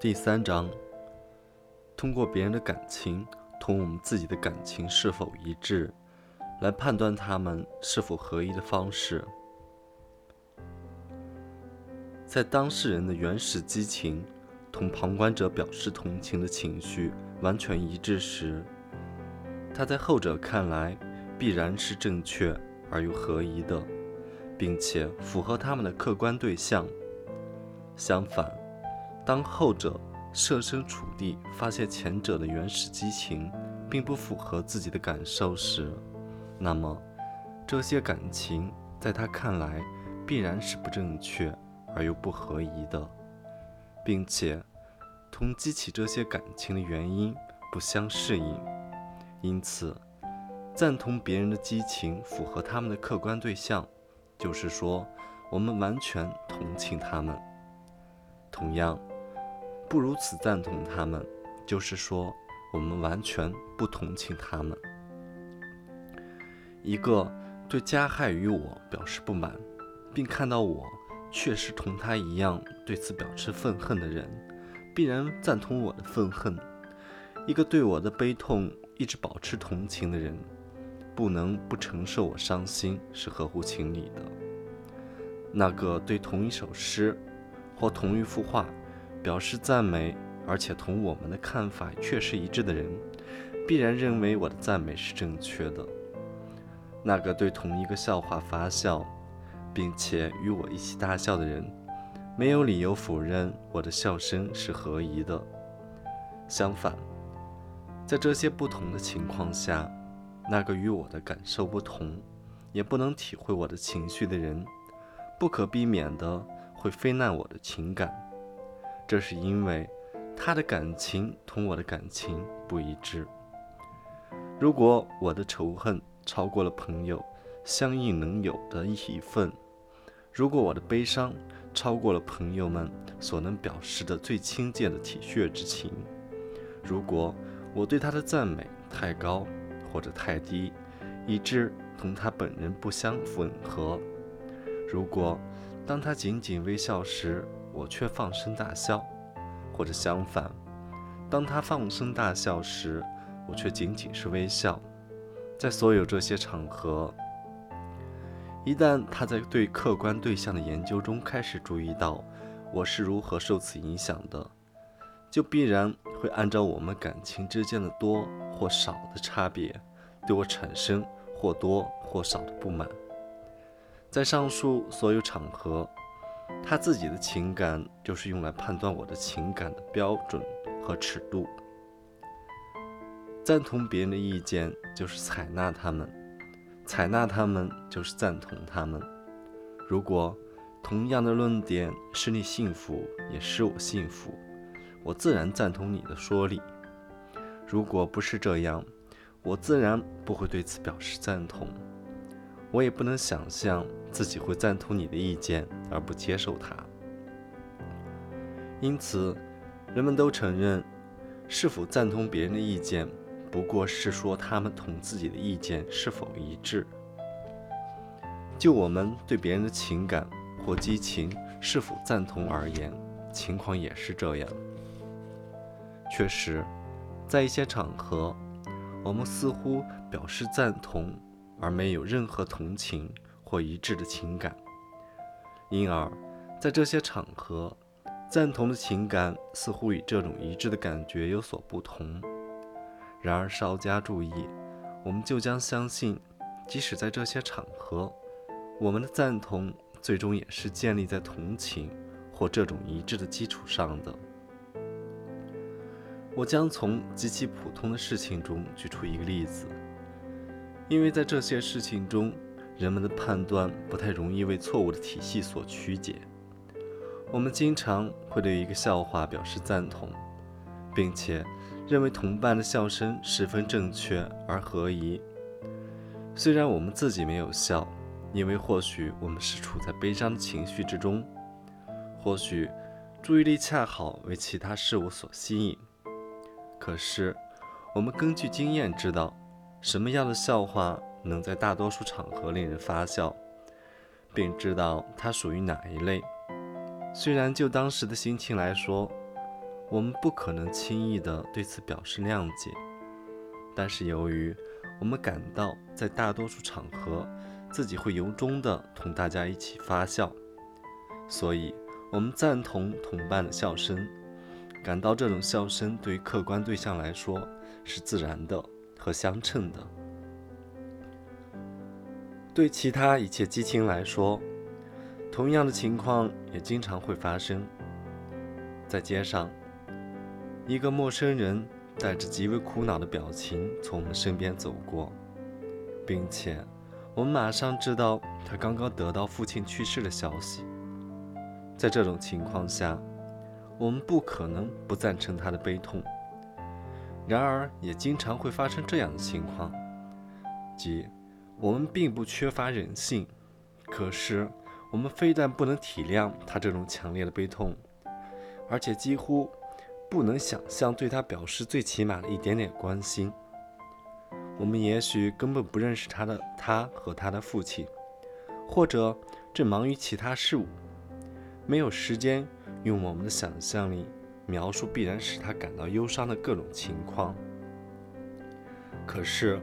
第三章，通过别人的感情同我们自己的感情是否一致，来判断他们是否合一的方式。在当事人的原始激情同旁观者表示同情的情绪完全一致时，他在后者看来必然是正确而又合一的，并且符合他们的客观对象。相反，当后者设身处地发现前者的原始激情并不符合自己的感受时，那么这些感情在他看来必然是不正确。而又不合宜的，并且同激起这些感情的原因不相适应，因此赞同别人的激情符合他们的客观对象，就是说我们完全同情他们；同样，不如此赞同他们，就是说我们完全不同情他们。一个对加害于我表示不满，并看到我。确实同他一样对此表示愤恨的人，必然赞同我的愤恨；一个对我的悲痛一直保持同情的人，不能不承受我伤心是合乎情理的。那个对同一首诗或同一幅画表示赞美，而且同我们的看法确实一致的人，必然认为我的赞美是正确的。那个对同一个笑话发笑。并且与我一起大笑的人，没有理由否认我的笑声是合宜的。相反，在这些不同的情况下，那个与我的感受不同，也不能体会我的情绪的人，不可避免的会非难我的情感。这是因为他的感情同我的感情不一致。如果我的仇恨超过了朋友。相应能有的一份。如果我的悲伤超过了朋友们所能表示的最亲切的体恤之情，如果我对他的赞美太高或者太低，以致同他本人不相吻合；如果当他仅仅微笑时，我却放声大笑，或者相反，当他放声大笑时，我却仅仅是微笑，在所有这些场合。一旦他在对客观对象的研究中开始注意到我是如何受此影响的，就必然会按照我们感情之间的多或少的差别，对我产生或多或少的不满。在上述所有场合，他自己的情感就是用来判断我的情感的标准和尺度。赞同别人的意见，就是采纳他们。采纳他们就是赞同他们。如果同样的论点使你幸福，也使我幸福，我自然赞同你的说理。如果不是这样，我自然不会对此表示赞同。我也不能想象自己会赞同你的意见而不接受它。因此，人们都承认，是否赞同别人的意见。不过是说他们同自己的意见是否一致。就我们对别人的情感或激情是否赞同而言，情况也是这样。确实，在一些场合，我们似乎表示赞同，而没有任何同情或一致的情感。因而，在这些场合，赞同的情感似乎与这种一致的感觉有所不同。然而稍加注意，我们就将相信，即使在这些场合，我们的赞同最终也是建立在同情或这种一致的基础上的。我将从极其普通的事情中举出一个例子，因为在这些事情中，人们的判断不太容易为错误的体系所曲解。我们经常会对一个笑话表示赞同，并且。认为同伴的笑声十分正确而合宜，虽然我们自己没有笑，因为或许我们是处在悲伤的情绪之中，或许注意力恰好为其他事物所吸引。可是，我们根据经验知道，什么样的笑话能在大多数场合令人发笑，并知道它属于哪一类。虽然就当时的心情来说，我们不可能轻易地对此表示谅解。但是由于我们感到在大多数场合自己会由衷地同大家一起发笑，所以我们赞同同伴的笑声，感到这种笑声对于客观对象来说是自然的和相称的。对其他一切激情来说，同样的情况也经常会发生。在街上，一个陌生人带着极为苦恼的表情从我们身边走过，并且我们马上知道他刚刚得到父亲去世的消息。在这种情况下，我们不可能不赞成他的悲痛。然而，也经常会发生这样的情况，即。我们并不缺乏人性，可是我们非但不能体谅他这种强烈的悲痛，而且几乎不能想象对他表示最起码的一点点关心。我们也许根本不认识他的他和他的父亲，或者正忙于其他事物，没有时间用我们的想象力描述必然使他感到忧伤的各种情况。可是，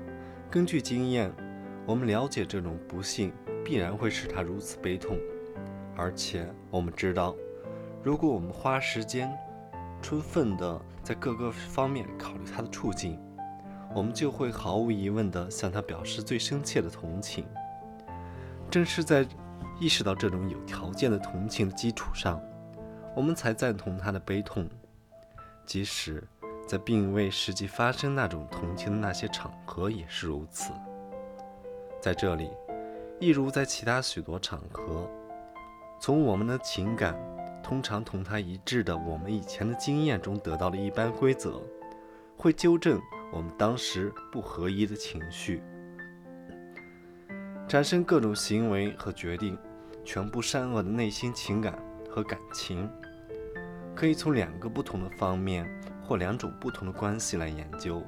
根据经验。我们了解这种不幸必然会使他如此悲痛，而且我们知道，如果我们花时间充分地在各个方面考虑他的处境，我们就会毫无疑问地向他表示最深切的同情。正是在意识到这种有条件的同情的基础上，我们才赞同他的悲痛，即使在并未实际发生那种同情的那些场合也是如此。在这里，一如在其他许多场合，从我们的情感通常同他一致的我们以前的经验中得到的一般规则，会纠正我们当时不合一的情绪，产生各种行为和决定，全部善恶的内心情感和感情，可以从两个不同的方面或两种不同的关系来研究。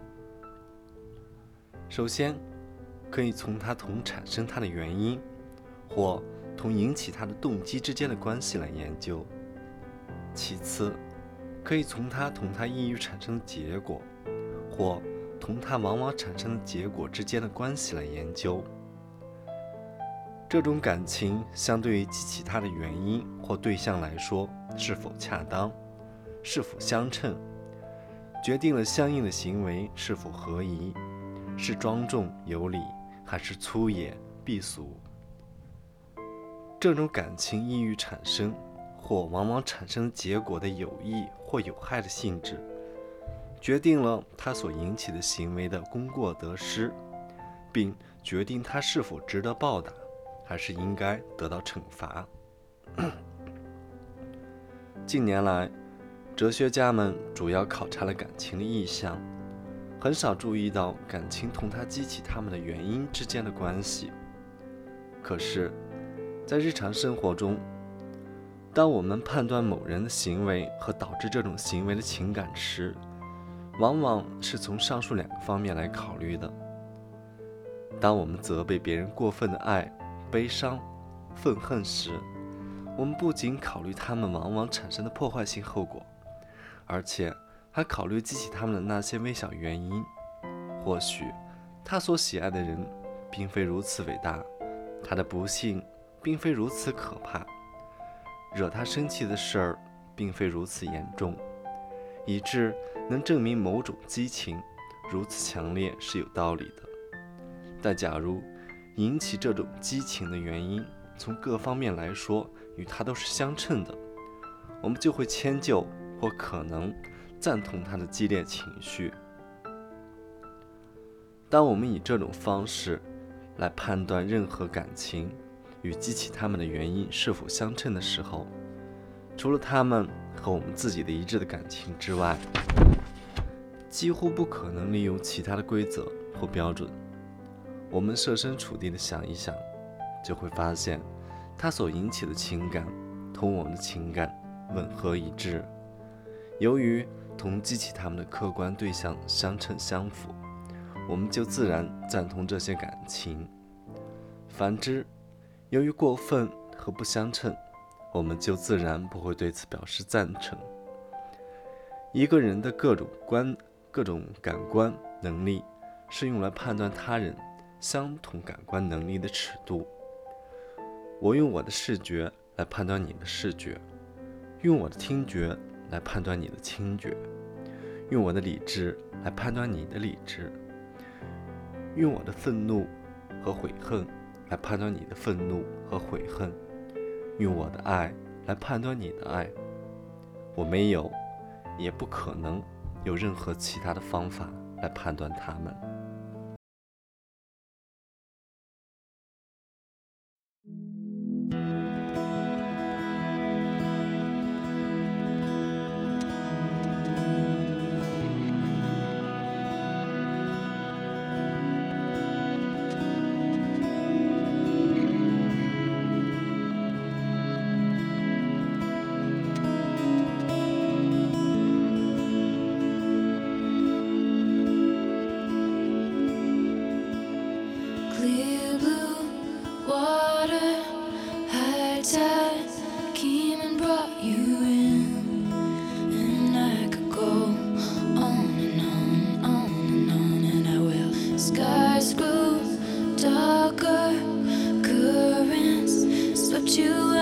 首先。可以从它同产生它的原因，或同引起它的动机之间的关系来研究。其次，可以从它同它意欲产生的结果，或同它往往产生的结果之间的关系来研究。这种感情相对于激起它的原因或对象来说是否恰当，是否相称，决定了相应的行为是否合宜，是庄重有礼。还是粗野避俗，这种感情易于产生，或往往产生结果的有益或有害的性质，决定了它所引起的行为的功过得失，并决定它是否值得报答，还是应该得到惩罚。近年来，哲学家们主要考察了感情的意向。很少注意到感情同它激起他们的原因之间的关系。可是，在日常生活中，当我们判断某人的行为和导致这种行为的情感时，往往是从上述两个方面来考虑的。当我们责备别人过分的爱、悲伤、愤恨时，我们不仅考虑他们往往产生的破坏性后果，而且。他考虑激起他们的那些微小原因，或许他所喜爱的人并非如此伟大，他的不幸并非如此可怕，惹他生气的事儿并非如此严重，以致能证明某种激情如此强烈是有道理的。但假如引起这种激情的原因从各方面来说与他都是相称的，我们就会迁就或可能。赞同他的激烈情绪。当我们以这种方式来判断任何感情与激起他们的原因是否相称的时候，除了他们和我们自己的一致的感情之外，几乎不可能利用其他的规则或标准。我们设身处地的想一想，就会发现，它所引起的情感同我们的情感吻合一致。由于同激起他们的客观对象相称相符，我们就自然赞同这些感情；反之，由于过分和不相称，我们就自然不会对此表示赞成。一个人的各种观、各种感官能力，是用来判断他人相同感官能力的尺度。我用我的视觉来判断你的视觉，用我的听觉来判断你的听觉，用我的理智来判断你的理智，用我的愤怒和悔恨来判断你的愤怒和悔恨，用我的爱来判断你的爱。我没有。也不可能有任何其他的方法来判断他们。Clear blue water high tide came and brought you in and I could go on and on on and on and I will. Skies grew darker. Currents swept you